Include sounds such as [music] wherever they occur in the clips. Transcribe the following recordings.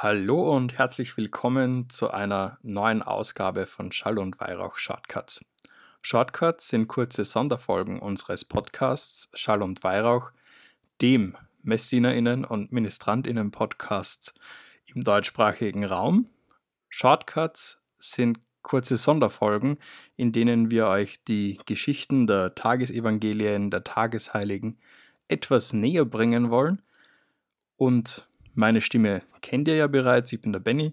Hallo und herzlich willkommen zu einer neuen Ausgabe von Schall und Weihrauch Shortcuts. Shortcuts sind kurze Sonderfolgen unseres Podcasts Schall und Weihrauch, dem Messinerinnen und Ministrantinnen Podcasts im deutschsprachigen Raum. Shortcuts sind kurze Sonderfolgen, in denen wir euch die Geschichten der Tagesevangelien, der Tagesheiligen etwas näher bringen wollen. Und meine Stimme kennt ihr ja bereits, ich bin der Benny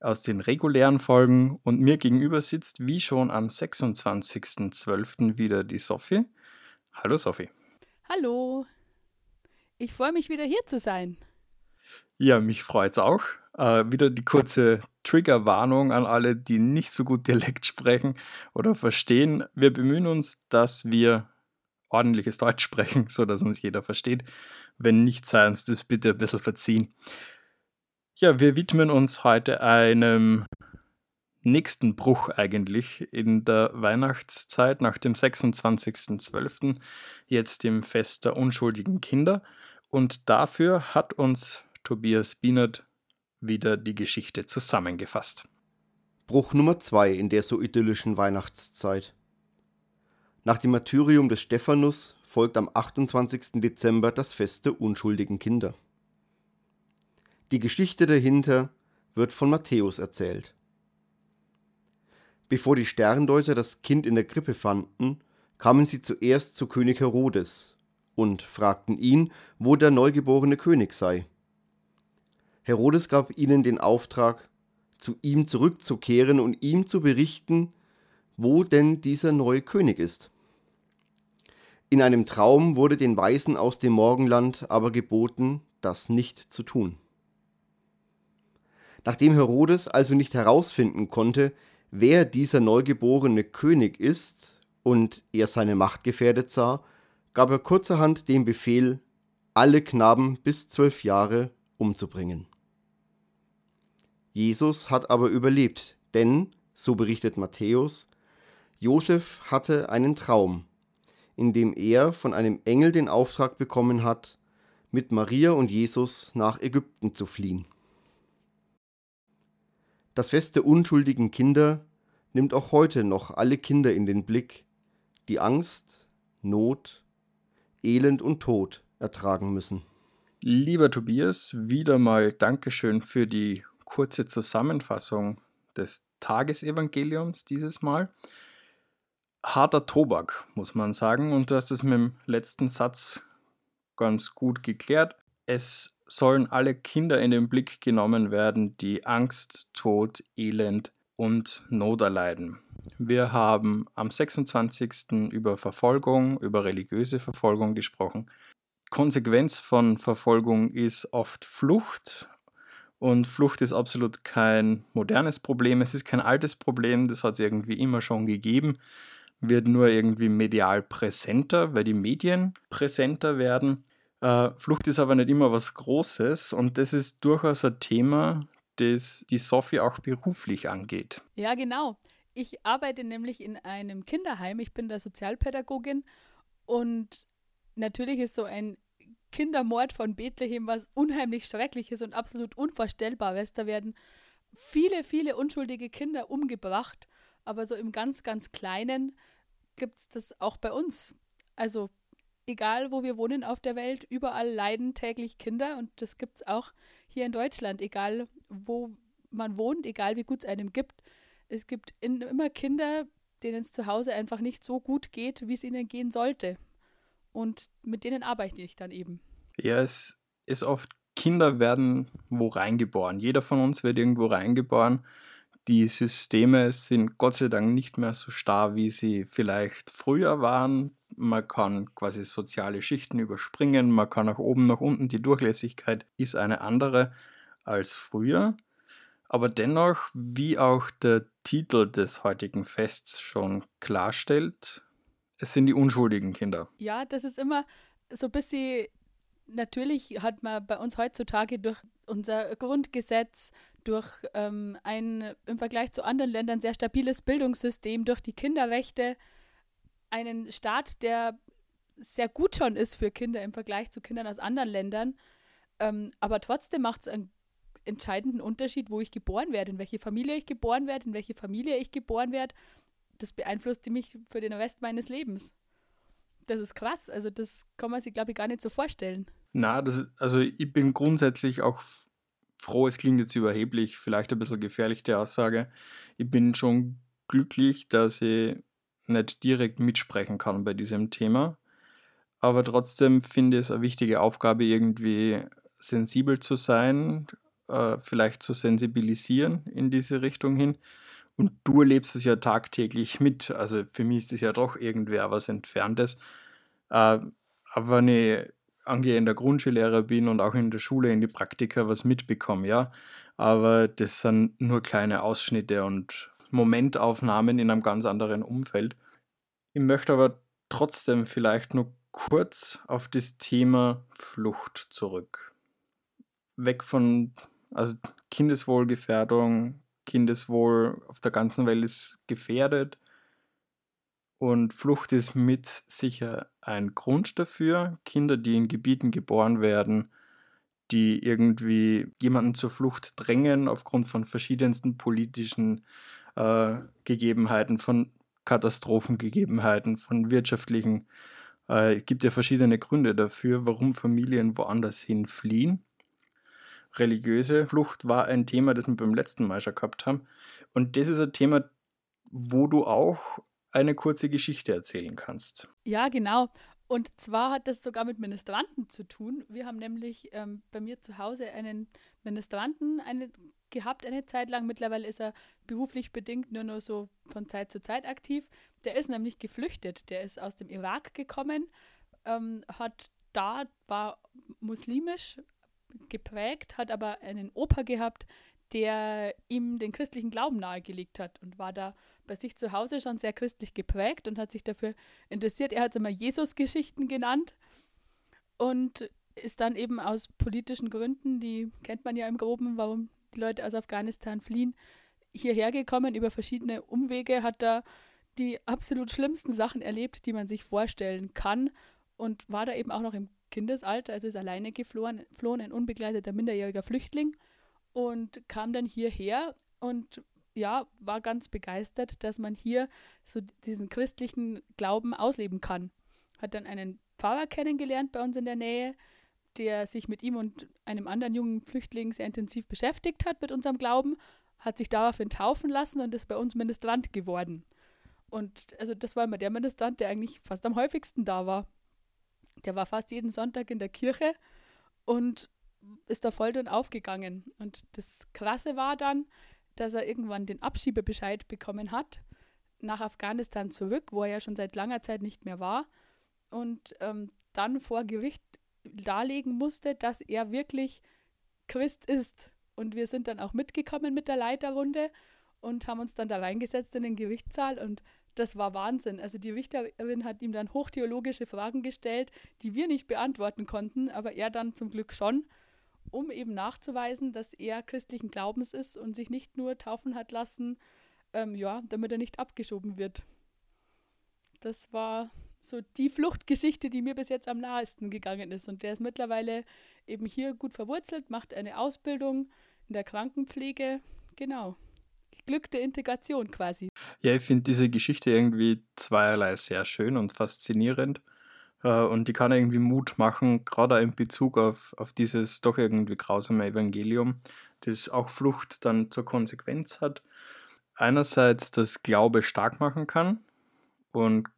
aus den regulären Folgen und mir gegenüber sitzt wie schon am 26.12. wieder die Sophie. Hallo Sophie. Hallo. Ich freue mich wieder hier zu sein. Ja, mich freut es auch. Äh, wieder die kurze Triggerwarnung an alle, die nicht so gut Dialekt sprechen oder verstehen. Wir bemühen uns, dass wir ordentliches Deutsch sprechen, [laughs] sodass uns jeder versteht. Wenn nicht, sei uns das bitte ein bisschen verziehen. Ja, wir widmen uns heute einem nächsten Bruch eigentlich in der Weihnachtszeit nach dem 26.12., jetzt dem Fest der unschuldigen Kinder. Und dafür hat uns Tobias Bienert wieder die Geschichte zusammengefasst. Bruch Nummer 2 in der so idyllischen Weihnachtszeit. Nach dem Martyrium des Stephanus folgt am 28. Dezember das Fest der unschuldigen Kinder. Die Geschichte dahinter wird von Matthäus erzählt. Bevor die Sterndeuter das Kind in der Krippe fanden, kamen sie zuerst zu König Herodes und fragten ihn, wo der neugeborene König sei. Herodes gab ihnen den Auftrag, zu ihm zurückzukehren und ihm zu berichten, wo denn dieser neue König ist. In einem Traum wurde den Weisen aus dem Morgenland aber geboten, das nicht zu tun. Nachdem Herodes also nicht herausfinden konnte, wer dieser neugeborene König ist und er seine Macht gefährdet sah, gab er kurzerhand den Befehl, alle Knaben bis zwölf Jahre umzubringen. Jesus hat aber überlebt, denn, so berichtet Matthäus, Josef hatte einen Traum, in dem er von einem Engel den Auftrag bekommen hat, mit Maria und Jesus nach Ägypten zu fliehen. Das Fest der unschuldigen Kinder nimmt auch heute noch alle Kinder in den Blick, die Angst, Not, Elend und Tod ertragen müssen. Lieber Tobias, wieder mal Dankeschön für die kurze Zusammenfassung des Tagesevangeliums dieses Mal. Harter Tobak, muss man sagen, und du hast es mit dem letzten Satz ganz gut geklärt. Es sollen alle Kinder in den Blick genommen werden, die Angst, Tod, Elend und Not erleiden. Wir haben am 26. über Verfolgung, über religiöse Verfolgung gesprochen. Konsequenz von Verfolgung ist oft Flucht, und Flucht ist absolut kein modernes Problem, es ist kein altes Problem, das hat es irgendwie immer schon gegeben, wird nur irgendwie medial präsenter, weil die Medien präsenter werden. Äh, Flucht ist aber nicht immer was Großes und das ist durchaus ein Thema, das die Sophie auch beruflich angeht. Ja, genau. Ich arbeite nämlich in einem Kinderheim, ich bin da Sozialpädagogin und natürlich ist so ein Kindermord von Bethlehem was unheimlich Schreckliches und absolut Unvorstellbares. Da werden viele, viele unschuldige Kinder umgebracht, aber so im ganz, ganz Kleinen gibt es das auch bei uns. Also egal, wo wir wohnen auf der Welt, überall leiden täglich Kinder und das gibt es auch hier in Deutschland, egal wo man wohnt, egal wie gut es einem gibt. Es gibt in, immer Kinder, denen es zu Hause einfach nicht so gut geht, wie es ihnen gehen sollte. Und mit denen arbeite ich dann eben. Ja, es ist oft, Kinder werden wo reingeboren. Jeder von uns wird irgendwo reingeboren. Die Systeme sind Gott sei Dank nicht mehr so starr, wie sie vielleicht früher waren. Man kann quasi soziale Schichten überspringen, man kann nach oben, nach unten. Die Durchlässigkeit ist eine andere als früher. Aber dennoch, wie auch der Titel des heutigen Fests schon klarstellt, es sind die unschuldigen Kinder. Ja, das ist immer so ein bisschen, natürlich hat man bei uns heutzutage durch unser Grundgesetz, durch ähm, ein im Vergleich zu anderen Ländern sehr stabiles Bildungssystem, durch die Kinderrechte, einen Staat, der sehr gut schon ist für Kinder im Vergleich zu Kindern aus anderen Ländern. Ähm, aber trotzdem macht es einen entscheidenden Unterschied, wo ich geboren werde, in welche Familie ich geboren werde, in welche Familie ich geboren werde. Das beeinflusst mich für den Rest meines Lebens. Das ist krass. Also das kann man sich, glaube ich, gar nicht so vorstellen. Na, das ist, also ich bin grundsätzlich auch froh, es klingt jetzt überheblich, vielleicht ein bisschen gefährlich, die Aussage. Ich bin schon glücklich, dass ich nicht direkt mitsprechen kann bei diesem Thema. Aber trotzdem finde ich es eine wichtige Aufgabe, irgendwie sensibel zu sein, äh, vielleicht zu sensibilisieren in diese Richtung hin. Und du erlebst es ja tagtäglich mit. Also für mich ist es ja doch irgendwer was Entferntes. Äh, aber wenn ich angehender Grundschullehrer bin und auch in der Schule in die Praktika was mitbekomme, ja. Aber das sind nur kleine Ausschnitte und Momentaufnahmen in einem ganz anderen Umfeld. Ich möchte aber trotzdem vielleicht nur kurz auf das Thema Flucht zurück. Weg von also Kindeswohlgefährdung, Kindeswohl auf der ganzen Welt ist gefährdet. Und Flucht ist mit sicher ein Grund dafür. Kinder, die in Gebieten geboren werden, die irgendwie jemanden zur Flucht drängen aufgrund von verschiedensten politischen äh, Gegebenheiten, von Katastrophengegebenheiten, von wirtschaftlichen. Äh, es gibt ja verschiedene Gründe dafür, warum Familien woanders hin fliehen religiöse Flucht war ein Thema, das wir beim letzten Mal schon gehabt haben. Und das ist ein Thema, wo du auch eine kurze Geschichte erzählen kannst. Ja, genau. Und zwar hat das sogar mit Ministranten zu tun. Wir haben nämlich ähm, bei mir zu Hause einen Ministranten eine, gehabt eine Zeit lang. Mittlerweile ist er beruflich bedingt nur noch so von Zeit zu Zeit aktiv. Der ist nämlich geflüchtet. Der ist aus dem Irak gekommen, ähm, hat da, war muslimisch, geprägt, hat aber einen Opa gehabt, der ihm den christlichen Glauben nahegelegt hat und war da bei sich zu Hause schon sehr christlich geprägt und hat sich dafür interessiert. Er hat es immer Jesus-Geschichten genannt und ist dann eben aus politischen Gründen, die kennt man ja im Groben, warum die Leute aus Afghanistan fliehen, hierher gekommen. Über verschiedene Umwege, hat da die absolut schlimmsten Sachen erlebt, die man sich vorstellen kann und war da eben auch noch im Kindesalter, also ist alleine geflohen, flohen, ein unbegleiteter minderjähriger Flüchtling und kam dann hierher und ja, war ganz begeistert, dass man hier so diesen christlichen Glauben ausleben kann. Hat dann einen Pfarrer kennengelernt bei uns in der Nähe, der sich mit ihm und einem anderen jungen Flüchtling sehr intensiv beschäftigt hat mit unserem Glauben, hat sich daraufhin taufen lassen und ist bei uns Ministrant geworden. Und also das war immer der Ministrant, der eigentlich fast am häufigsten da war. Der war fast jeden Sonntag in der Kirche und ist da voll drin aufgegangen. Und das Krasse war dann, dass er irgendwann den Abschiebebescheid bekommen hat, nach Afghanistan zurück, wo er ja schon seit langer Zeit nicht mehr war, und ähm, dann vor Gericht darlegen musste, dass er wirklich Christ ist. Und wir sind dann auch mitgekommen mit der Leiterrunde und haben uns dann da reingesetzt in den Gerichtssaal und das war Wahnsinn. Also die Richterin hat ihm dann hochtheologische Fragen gestellt, die wir nicht beantworten konnten, aber er dann zum Glück schon, um eben nachzuweisen, dass er christlichen Glaubens ist und sich nicht nur taufen hat lassen, ähm, ja, damit er nicht abgeschoben wird. Das war so die Fluchtgeschichte, die mir bis jetzt am nahesten gegangen ist. Und der ist mittlerweile eben hier gut verwurzelt, macht eine Ausbildung in der Krankenpflege. Genau geglückte Integration quasi. Ja, ich finde diese Geschichte irgendwie zweierlei sehr schön und faszinierend. Äh, und die kann irgendwie Mut machen, gerade in Bezug auf, auf dieses doch irgendwie grausame Evangelium, das auch Flucht dann zur Konsequenz hat. Einerseits das Glaube stark machen kann und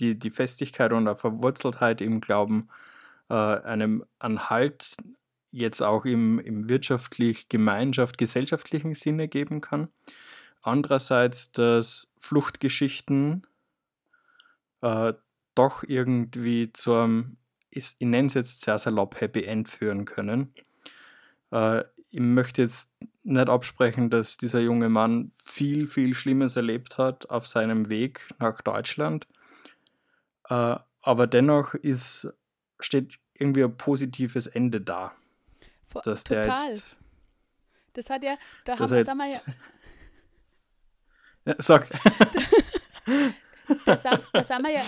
die, die Festigkeit und der Verwurzeltheit im Glauben äh, einem Anhalt jetzt auch im, im wirtschaftlich, Gemeinschaft, gesellschaftlichen Sinne geben kann. Andererseits, dass Fluchtgeschichten äh, doch irgendwie zu einem, ich, nenne es jetzt sehr salopp, Happy End führen können. Äh, ich möchte jetzt nicht absprechen, dass dieser junge Mann viel, viel Schlimmes erlebt hat auf seinem Weg nach Deutschland. Äh, aber dennoch ist, steht irgendwie ein positives Ende da. Dass Total. Der jetzt, das hat ja, da haben, wir, ja, ja, sag. das, das, haben wir ja,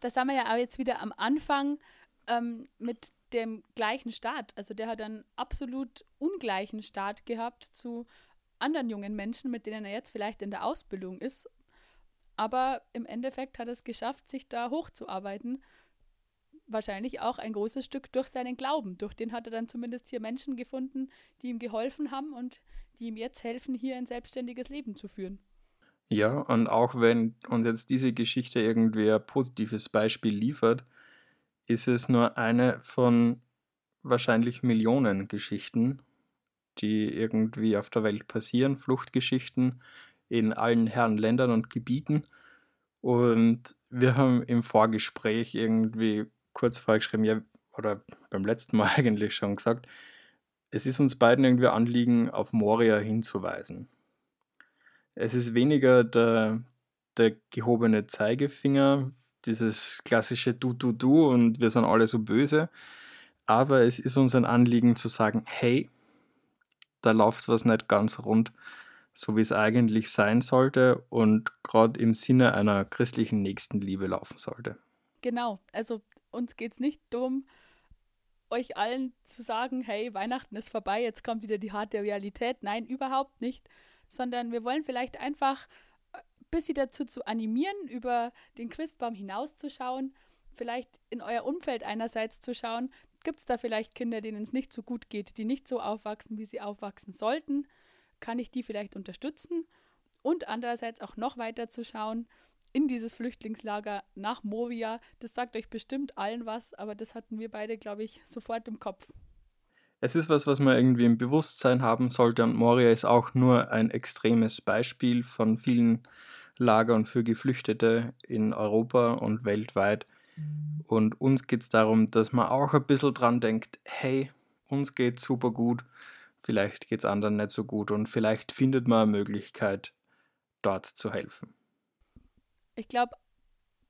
das haben wir ja auch jetzt wieder am Anfang ähm, mit dem gleichen Start. Also der hat einen absolut ungleichen Start gehabt zu anderen jungen Menschen, mit denen er jetzt vielleicht in der Ausbildung ist. Aber im Endeffekt hat er es geschafft, sich da hochzuarbeiten. Wahrscheinlich auch ein großes Stück durch seinen Glauben. Durch den hat er dann zumindest hier Menschen gefunden, die ihm geholfen haben und die ihm jetzt helfen, hier ein selbstständiges Leben zu führen. Ja, und auch wenn uns jetzt diese Geschichte irgendwie ein positives Beispiel liefert, ist es nur eine von wahrscheinlich Millionen Geschichten, die irgendwie auf der Welt passieren, Fluchtgeschichten in allen Herren Ländern und Gebieten. Und wir haben im Vorgespräch irgendwie kurz vorgeschrieben, ja, oder beim letzten Mal [laughs] eigentlich schon gesagt, es ist uns beiden irgendwie Anliegen, auf Moria hinzuweisen. Es ist weniger der, der gehobene Zeigefinger, dieses klassische Du, Du, Du und wir sind alle so böse. Aber es ist uns ein Anliegen zu sagen, hey, da läuft was nicht ganz rund, so wie es eigentlich sein sollte und gerade im Sinne einer christlichen Nächstenliebe laufen sollte. Genau, also uns geht es nicht darum, euch allen zu sagen, hey, Weihnachten ist vorbei, jetzt kommt wieder die harte Realität. Nein, überhaupt nicht, sondern wir wollen vielleicht einfach ein äh, bisschen dazu zu animieren, über den Christbaum hinauszuschauen, vielleicht in euer Umfeld einerseits zu schauen, gibt es da vielleicht Kinder, denen es nicht so gut geht, die nicht so aufwachsen, wie sie aufwachsen sollten, kann ich die vielleicht unterstützen? Und andererseits auch noch weiter zu schauen, in dieses Flüchtlingslager nach Moria. Das sagt euch bestimmt allen was, aber das hatten wir beide, glaube ich, sofort im Kopf es ist was, was man irgendwie im Bewusstsein haben sollte und Moria ist auch nur ein extremes Beispiel von vielen Lagern für Geflüchtete in Europa und weltweit. Und uns geht es darum, dass man auch ein bisschen dran denkt, hey, uns geht super gut, vielleicht geht es anderen nicht so gut und vielleicht findet man eine Möglichkeit, dort zu helfen. Ich glaube,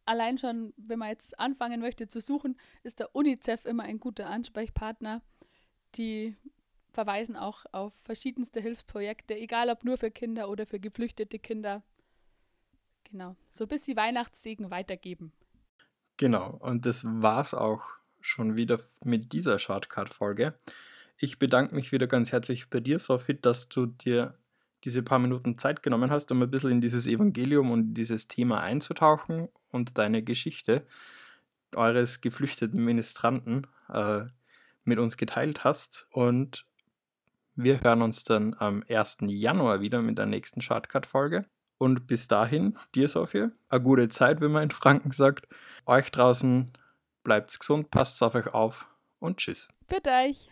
allein schon, wenn man jetzt anfangen möchte zu suchen, ist der UNICEF immer ein guter Ansprechpartner die verweisen auch auf verschiedenste Hilfsprojekte, egal ob nur für Kinder oder für geflüchtete Kinder. Genau, so bis sie Weihnachtssegen weitergeben. Genau, und das war's auch schon wieder mit dieser Shortcut-Folge. Ich bedanke mich wieder ganz herzlich bei dir, Sophie, dass du dir diese paar Minuten Zeit genommen hast, um ein bisschen in dieses Evangelium und dieses Thema einzutauchen und deine Geschichte eures geflüchteten Ministranten äh, mit uns geteilt hast. Und wir hören uns dann am 1. Januar wieder mit der nächsten Shortcut-Folge. Und bis dahin, dir Sophie, eine gute Zeit, wie man in Franken sagt. Euch draußen bleibt's gesund, passt auf euch auf und tschüss. Bitte euch.